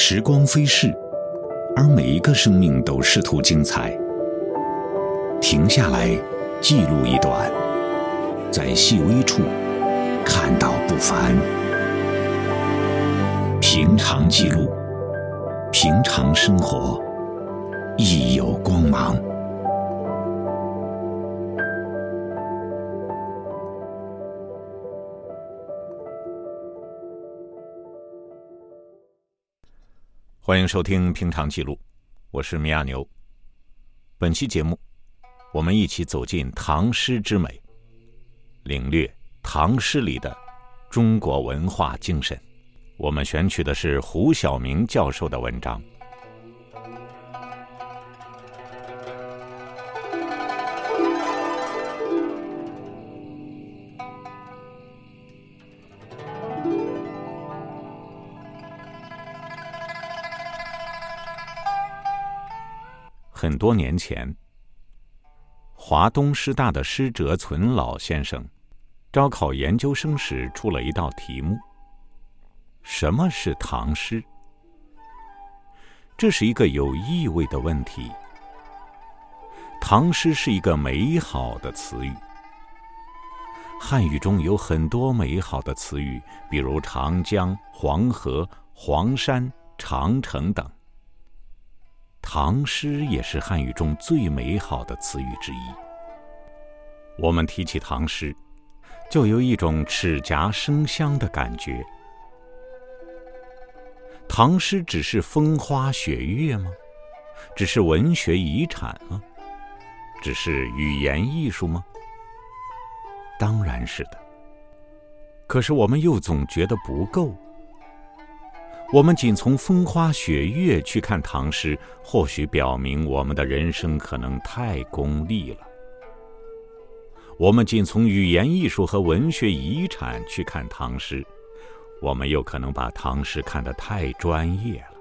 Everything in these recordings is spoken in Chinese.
时光飞逝，而每一个生命都试图精彩。停下来，记录一段，在细微处看到不凡。平常记录，平常生活，亦有光芒。欢迎收听《平常记录》，我是米亚牛。本期节目，我们一起走进唐诗之美，领略唐诗里的中国文化精神。我们选取的是胡晓明教授的文章。很多年前，华东师大的施哲存老先生招考研究生时出了一道题目：什么是唐诗？这是一个有意味的问题。唐诗是一个美好的词语。汉语中有很多美好的词语，比如长江、黄河、黄山、长城等。唐诗也是汉语中最美好的词语之一。我们提起唐诗，就有一种齿颊生香的感觉。唐诗只是风花雪月吗？只是文学遗产吗？只是语言艺术吗？当然是的。可是我们又总觉得不够。我们仅从风花雪月去看唐诗，或许表明我们的人生可能太功利了；我们仅从语言艺术和文学遗产去看唐诗，我们又可能把唐诗看得太专业了。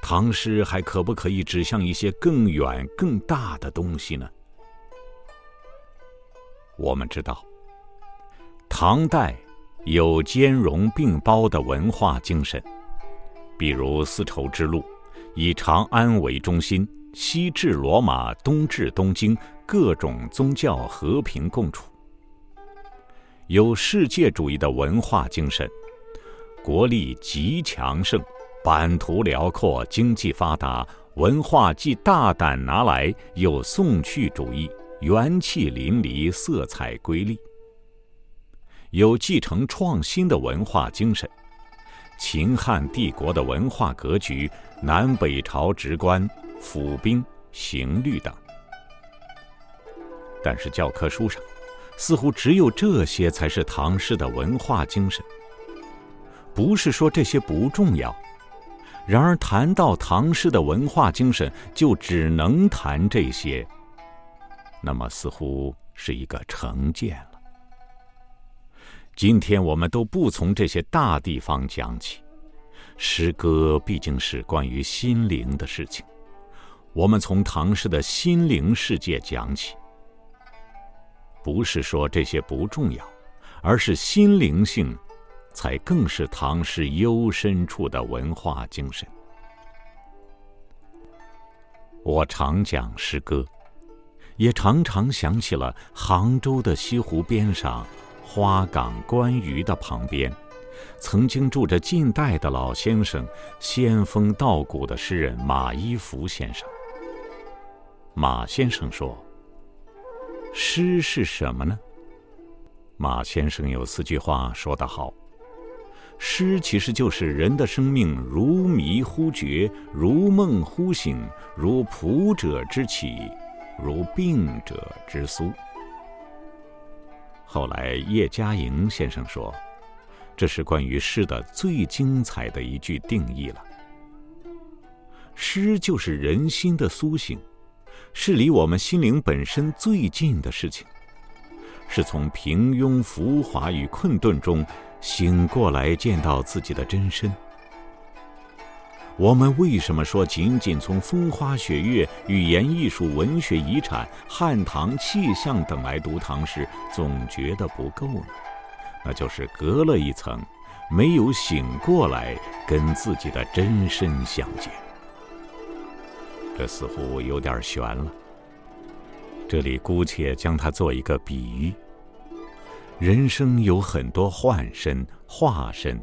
唐诗还可不可以指向一些更远、更大的东西呢？我们知道，唐代。有兼容并包的文化精神，比如丝绸之路，以长安为中心，西至罗马，东至东京，各种宗教和平共处；有世界主义的文化精神，国力极强盛，版图辽阔，经济发达，文化既大胆拿来，又送去主义，元气淋漓，色彩瑰丽。有继承创新的文化精神，秦汉帝国的文化格局，南北朝直观、府兵、刑律等。但是教科书上，似乎只有这些才是唐诗的文化精神。不是说这些不重要，然而谈到唐诗的文化精神，就只能谈这些，那么似乎是一个成见了。今天我们都不从这些大地方讲起，诗歌毕竟是关于心灵的事情。我们从唐诗的心灵世界讲起，不是说这些不重要，而是心灵性，才更是唐诗幽深处的文化精神。我常讲诗歌，也常常想起了杭州的西湖边上。花港观鱼的旁边，曾经住着近代的老先生、仙风道骨的诗人马一浮先生。马先生说：“诗是什么呢？”马先生有四句话说得好：“诗其实就是人的生命，如迷忽觉，如梦忽醒，如仆者之起，如病者之苏。”后来，叶嘉莹先生说：“这是关于诗的最精彩的一句定义了。诗就是人心的苏醒，是离我们心灵本身最近的事情，是从平庸浮华与困顿中醒过来，见到自己的真身。”我们为什么说仅仅从风花雪月、语言艺术、文学遗产、汉唐气象等来读唐诗，总觉得不够呢？那就是隔了一层，没有醒过来，跟自己的真身相见。这似乎有点悬了。这里姑且将它做一个比喻：人生有很多幻身、化身，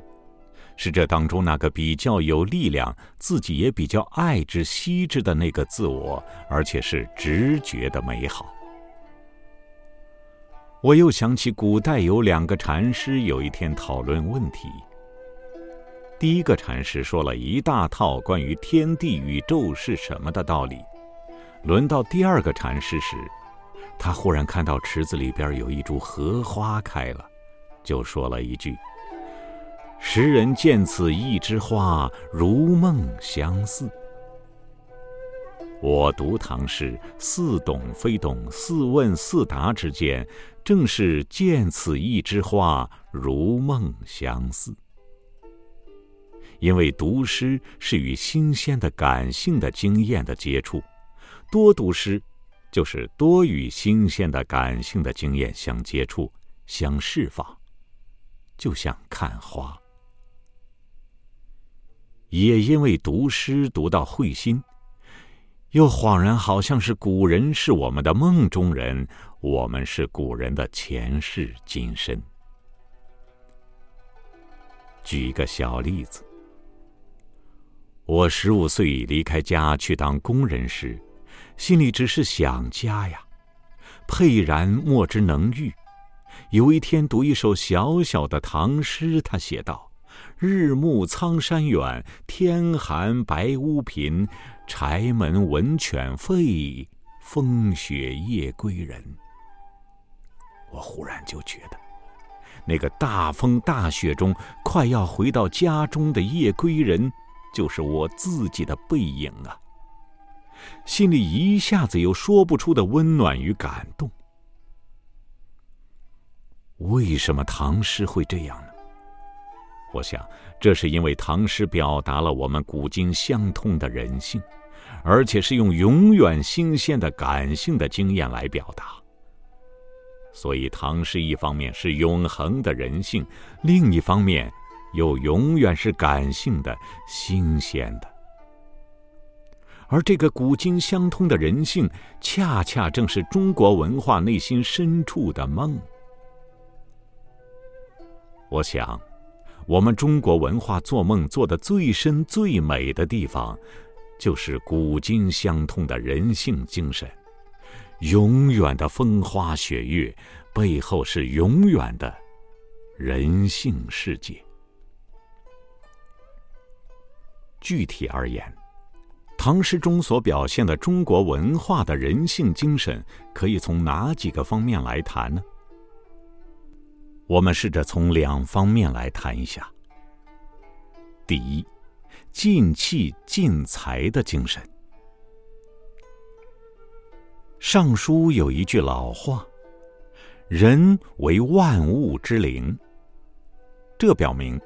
是这当中那个比较有力量、自己也比较爱之、惜之的那个自我，而且是直觉的美好。我又想起古代有两个禅师，有一天讨论问题。第一个禅师说了一大套关于天地宇宙是什么的道理，轮到第二个禅师时，他忽然看到池子里边有一株荷花开了，就说了一句：“时人见此一枝花，如梦相似。”我读唐诗，似懂非懂，似问似答之间，正是见此一枝花，如梦相似。因为读诗是与新鲜的感性的经验的接触，多读诗，就是多与新鲜的感性的经验相接触、相释放，就像看花。也因为读诗读到会心，又恍然好像是古人是我们的梦中人，我们是古人的前世今生。举一个小例子。我十五岁离开家去当工人时，心里只是想家呀，沛然莫之能御。有一天读一首小小的唐诗，他写道：“日暮苍山远，天寒白屋贫。柴门闻犬吠，风雪夜归人。”我忽然就觉得，那个大风大雪中快要回到家中的夜归人。就是我自己的背影啊！心里一下子有说不出的温暖与感动。为什么唐诗会这样呢？我想，这是因为唐诗表达了我们古今相通的人性，而且是用永远新鲜的感性的经验来表达。所以，唐诗一方面是永恒的人性，另一方面。又永远是感性的、新鲜的，而这个古今相通的人性，恰恰正是中国文化内心深处的梦。我想，我们中国文化做梦做的最深、最美的地方，就是古今相通的人性精神。永远的风花雪月，背后是永远的人性世界。具体而言，唐诗中所表现的中国文化的人性精神，可以从哪几个方面来谈呢？我们试着从两方面来谈一下。第一，尽气尽才的精神。《尚书》有一句老话：“人为万物之灵。”这表明。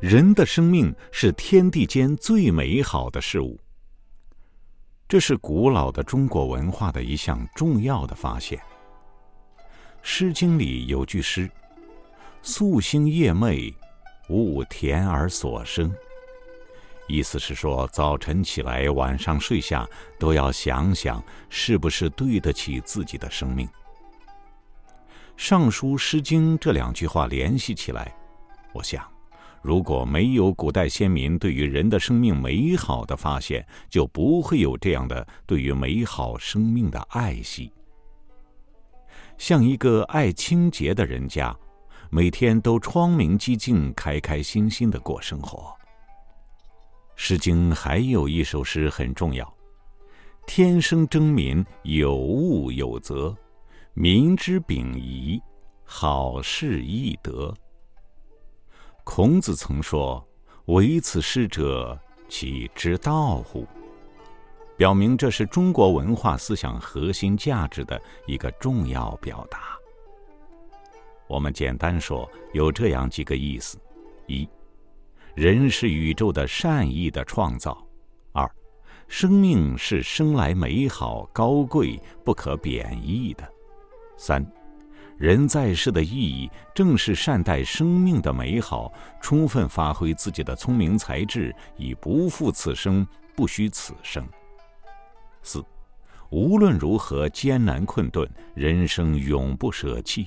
人的生命是天地间最美好的事物。这是古老的中国文化的一项重要的发现。《诗经》里有句诗：“夙兴夜寐，勿田而所生。”意思是说，早晨起来，晚上睡下，都要想想是不是对得起自己的生命。《尚书》《诗经》这两句话联系起来，我想。如果没有古代先民对于人的生命美好的发现，就不会有这样的对于美好生命的爱惜。像一个爱清洁的人家，每天都窗明几净、开开心心的过生活。《诗经》还有一首诗很重要：“天生争民，有物有则，民之秉仪，好事易得。”孔子曾说：“唯此诗者，其之道乎？”表明这是中国文化思想核心价值的一个重要表达。我们简单说，有这样几个意思：一，人是宇宙的善意的创造；二，生命是生来美好、高贵、不可贬义的；三，人在世的意义，正是善待生命的美好，充分发挥自己的聪明才智，以不负此生，不虚此生。四，无论如何艰难困顿，人生永不舍弃。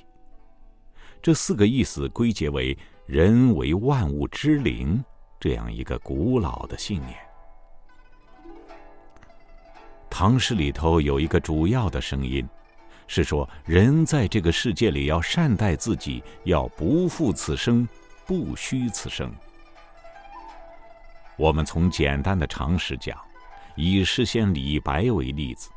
这四个意思归结为“人为万物之灵”这样一个古老的信念。唐诗里头有一个主要的声音。是说，人在这个世界里要善待自己，要不负此生，不虚此生。我们从简单的常识讲，以诗仙李白为例子，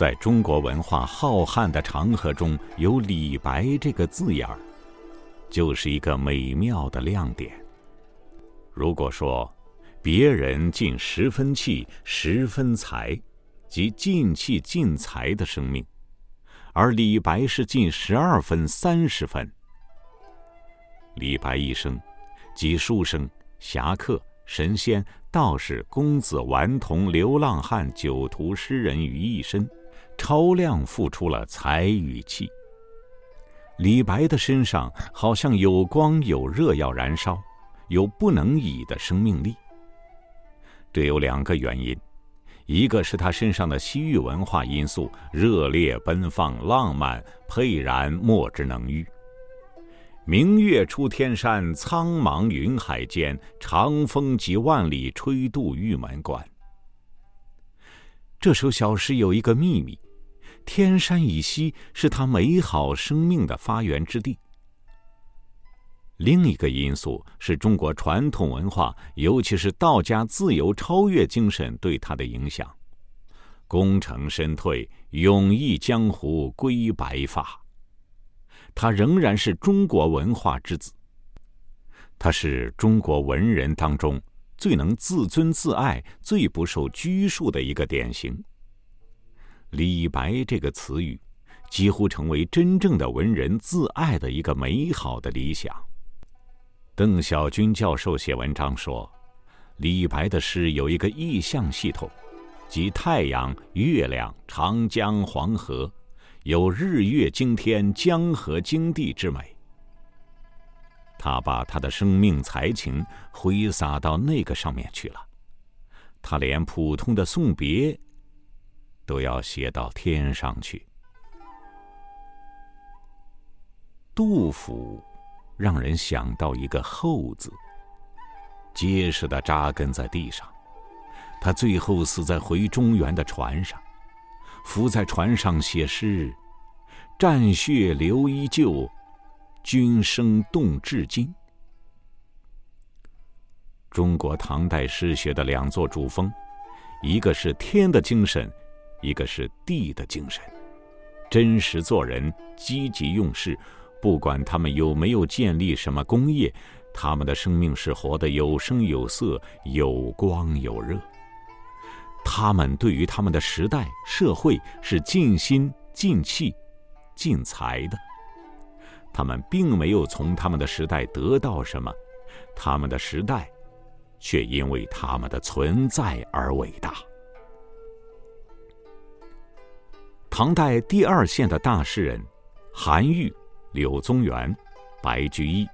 在中国文化浩瀚的长河中有“李白”这个字眼儿，就是一个美妙的亮点。如果说别人尽十分气、十分才，即尽气尽才的生命。而李白是尽十二分三十分。李白一生，集书生、侠客、神仙、道士、公子、顽童、流浪汉、酒徒、诗人于一身，超量付出了才与气。李白的身上好像有光有热要燃烧，有不能已的生命力。这有两个原因。一个是他身上的西域文化因素，热烈奔放、浪漫沛然，莫之能喻。明月出天山，苍茫云海间，长风几万里，吹度玉门关。这首小诗有一个秘密：天山以西是他美好生命的发源之地。另一个因素是中国传统文化，尤其是道家自由超越精神对他的影响。功成身退，永逸江湖归白发。他仍然是中国文化之子。他是中国文人当中最能自尊自爱、最不受拘束的一个典型。李白这个词语，几乎成为真正的文人自爱的一个美好的理想。邓小军教授写文章说，李白的诗有一个意象系统，即太阳、月亮、长江、黄河，有日月经天、江河经地之美。他把他的生命才情挥洒到那个上面去了，他连普通的送别都要写到天上去。杜甫。让人想到一个“后”字，结实的扎根在地上。他最后死在回中原的船上，伏在船上写诗：“战血流依旧，军声动至今。”中国唐代诗学的两座主峰，一个是天的精神，一个是地的精神。真实做人，积极用事。不管他们有没有建立什么工业，他们的生命是活得有声有色、有光有热。他们对于他们的时代、社会是尽心、尽气、尽才的。他们并没有从他们的时代得到什么，他们的时代却因为他们的存在而伟大。唐代第二线的大诗人，韩愈。柳宗元、白居易、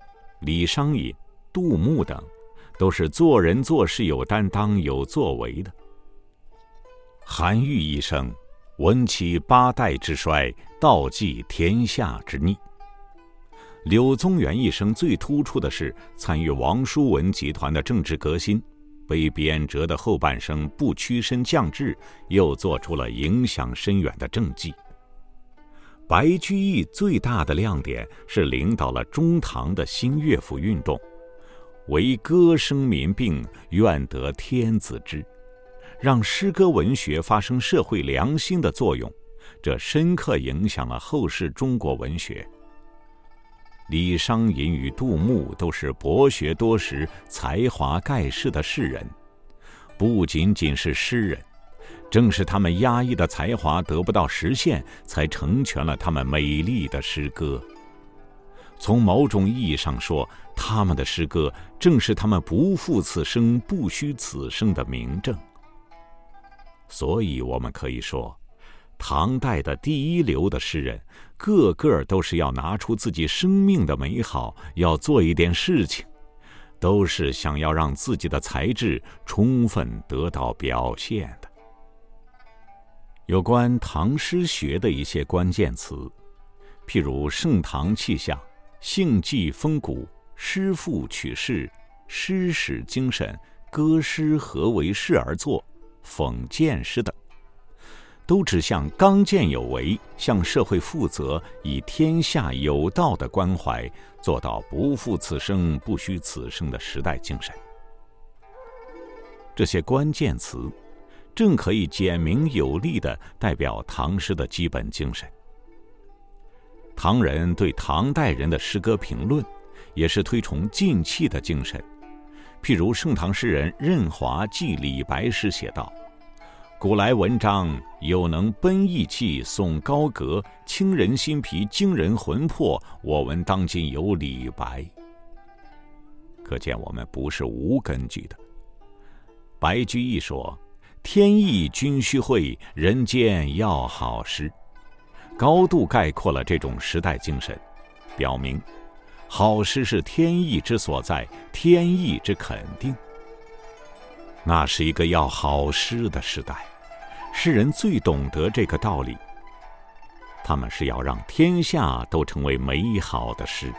李商隐、杜牧等，都是做人做事有担当、有作为的。韩愈一生，闻其八代之衰，道济天下之逆。柳宗元一生最突出的是参与王叔文集团的政治革新，被贬谪的后半生不屈身降智，又做出了影响深远的政绩。白居易最大的亮点是领导了中唐的新乐府运动，为歌声民病，愿得天子知，让诗歌文学发生社会良心的作用，这深刻影响了后世中国文学。李商隐与杜牧都是博学多识、才华盖世的士人，不仅仅是诗人。正是他们压抑的才华得不到实现，才成全了他们美丽的诗歌。从某种意义上说，他们的诗歌正是他们不负此生、不虚此生的明证。所以，我们可以说，唐代的第一流的诗人，个个都是要拿出自己生命的美好，要做一点事情，都是想要让自己的才智充分得到表现的。有关唐诗学的一些关键词，譬如盛唐气象、兴济风骨、诗赋取势、诗史精神、歌诗何为事而作、讽谏诗等。都指向刚健有为、向社会负责、以天下有道的关怀，做到不负此生、不虚此生的时代精神。这些关键词，正可以简明有力的代表唐诗的基本精神。唐人对唐代人的诗歌评论，也是推崇静气的精神。譬如盛唐诗人任华记李白时写道。古来文章有能奔逸气颂高阁，清人心脾，惊人魂魄。我闻当今有李白。可见我们不是无根据的。白居易说：“天意君须会，人间要好诗。”高度概括了这种时代精神，表明好诗是天意之所在，天意之肯定。那是一个要好诗的时代，诗人最懂得这个道理。他们是要让天下都成为美好的诗。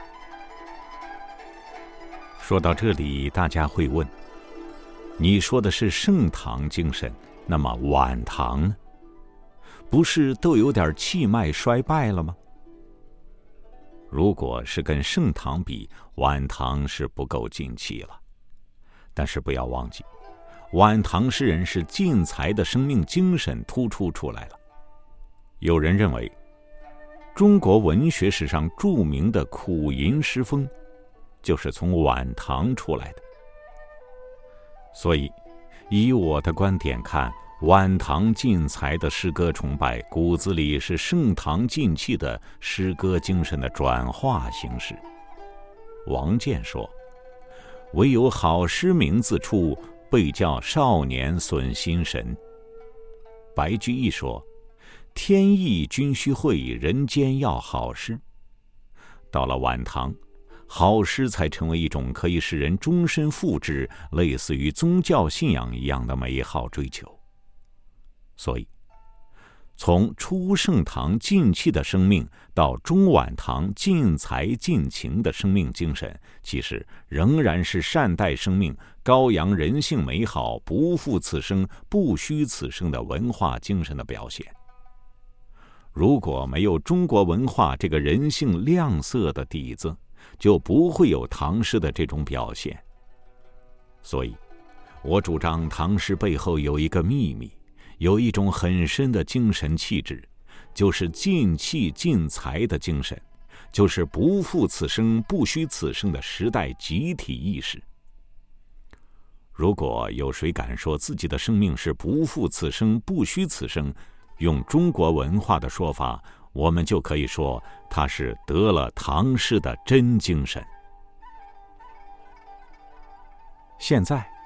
说到这里，大家会问：你说的是盛唐精神，那么晚唐呢？不是都有点气脉衰败了吗？如果是跟盛唐比，晚唐是不够劲气了。但是不要忘记。晚唐诗人是进才的生命精神突出出来了。有人认为，中国文学史上著名的苦吟诗风，就是从晚唐出来的。所以，以我的观点看，晚唐进才的诗歌崇拜骨子里是盛唐进气的诗歌精神的转化形式。王建说：“唯有好诗名自出。”被叫少年损心神。白居易说：“天意君须会，人间要好诗。”到了晚唐，好诗才成为一种可以使人终身复制、类似于宗教信仰一样的美好追求。所以。从初盛唐尽气的生命到中晚唐尽才尽情的生命精神，其实仍然是善待生命、高扬人性美好、不负此生、不虚此生的文化精神的表现。如果没有中国文化这个人性亮色的底子，就不会有唐诗的这种表现。所以，我主张唐诗背后有一个秘密。有一种很深的精神气质，就是尽气尽才的精神，就是不负此生、不虚此生的时代集体意识。如果有谁敢说自己的生命是不负此生、不虚此生，用中国文化的说法，我们就可以说他是得了唐诗的真精神。现在。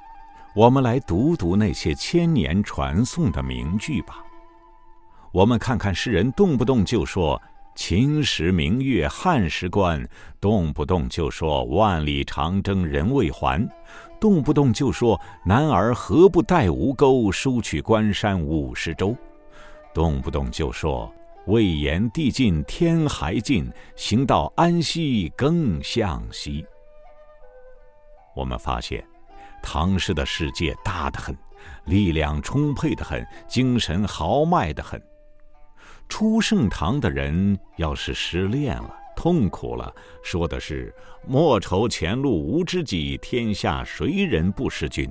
我们来读读那些千年传颂的名句吧。我们看看诗人动不动就说“秦时明月汉时关”，动不动就说“万里长征人未还”，动不动就说“男儿何不带吴钩，收取关山五十州”，动不动就说“未言地尽天还近，行到安西更向西”。我们发现。唐诗的世界大得很，力量充沛的很，精神豪迈的很。初盛唐的人要是失恋了、痛苦了，说的是“莫愁前路无知己，天下谁人不识君”，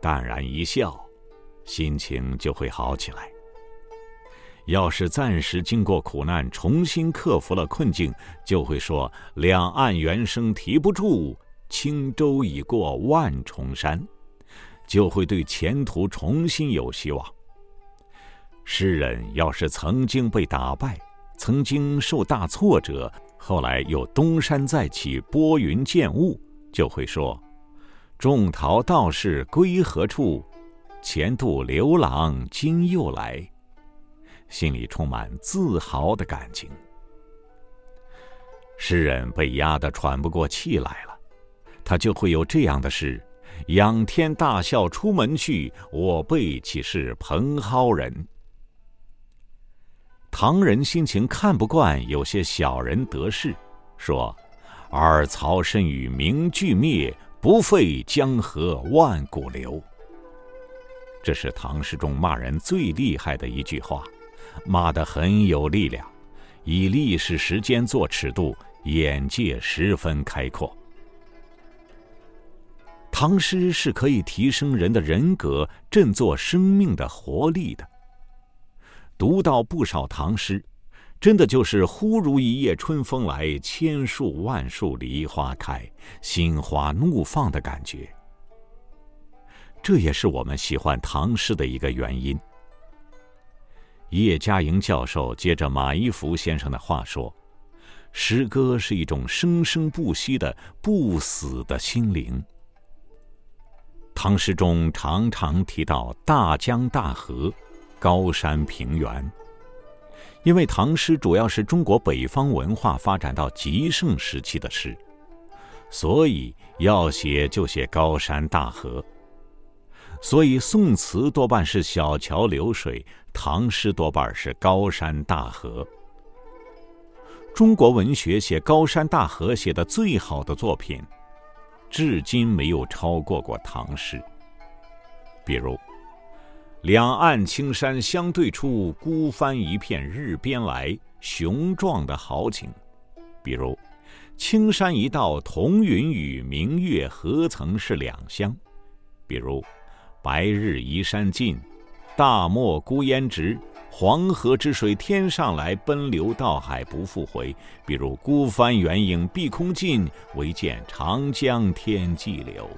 淡然一笑，心情就会好起来。要是暂时经过苦难，重新克服了困境，就会说“两岸猿声啼不住”。轻舟已过万重山，就会对前途重新有希望。诗人要是曾经被打败，曾经受大挫折，后来又东山再起，拨云见雾，就会说：“种桃道士归何处？前度刘郎今又来。”心里充满自豪的感情。诗人被压得喘不过气来了，他就会有这样的诗：“仰天大笑出门去，我辈岂是蓬蒿人。”唐人心情看不惯有些小人得势，说：“尔曹身与名俱灭，不废江河万古流。”这是唐诗中骂人最厉害的一句话，骂得很有力量，以历史时间做尺度。眼界十分开阔。唐诗是可以提升人的人格、振作生命的活力的。读到不少唐诗，真的就是忽如一夜春风来，千树万树梨花开，心花怒放的感觉。这也是我们喜欢唐诗的一个原因。叶嘉莹教授接着马一浮先生的话说。诗歌是一种生生不息的、不死的心灵。唐诗中常常提到大江大河、高山平原，因为唐诗主要是中国北方文化发展到极盛时期的诗，所以要写就写高山大河。所以宋词多半是小桥流水，唐诗多半是高山大河。中国文学写高山大河写的最好的作品，至今没有超过过唐诗。比如“两岸青山相对出，孤帆一片日边来”，雄壮的豪情；比如“青山一道同云雨，明月何曾是两乡”；比如“白日依山尽，大漠孤烟直”。黄河之水天上来，奔流到海不复回。比如孤帆远影碧空尽，唯见长江天际流。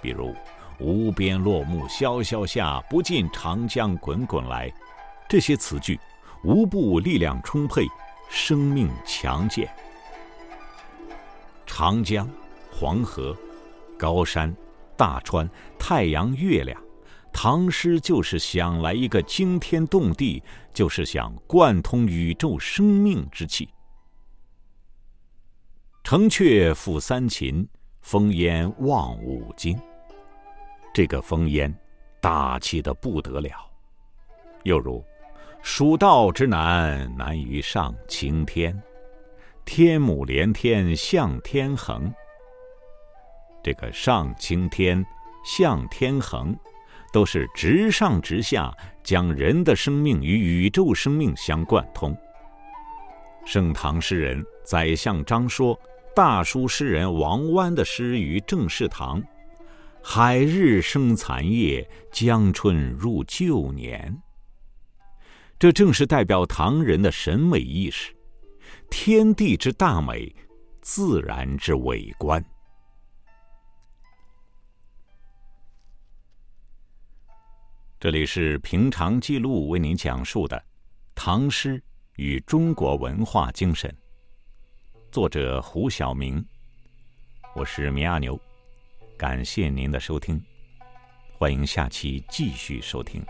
比如无边落木萧萧下，不尽长江滚滚来。这些词句，无不力量充沛，生命强健。长江、黄河、高山、大川、太阳、月亮。唐诗就是想来一个惊天动地，就是想贯通宇宙生命之气。城阙辅三秦，风烟望五津。这个风烟，大气的不得了。又如，蜀道之难，难于上青天。天母连天向天横。这个上青天，向天横。都是直上直下，将人的生命与宇宙生命相贯通。盛唐诗人宰相张说，大书诗人王湾的诗于正式堂：“海日生残夜，江春入旧年。”这正是代表唐人的审美意识，天地之大美，自然之伟观。这里是平常记录为您讲述的唐诗与中国文化精神。作者胡晓明，我是米阿牛，感谢您的收听，欢迎下期继续收听。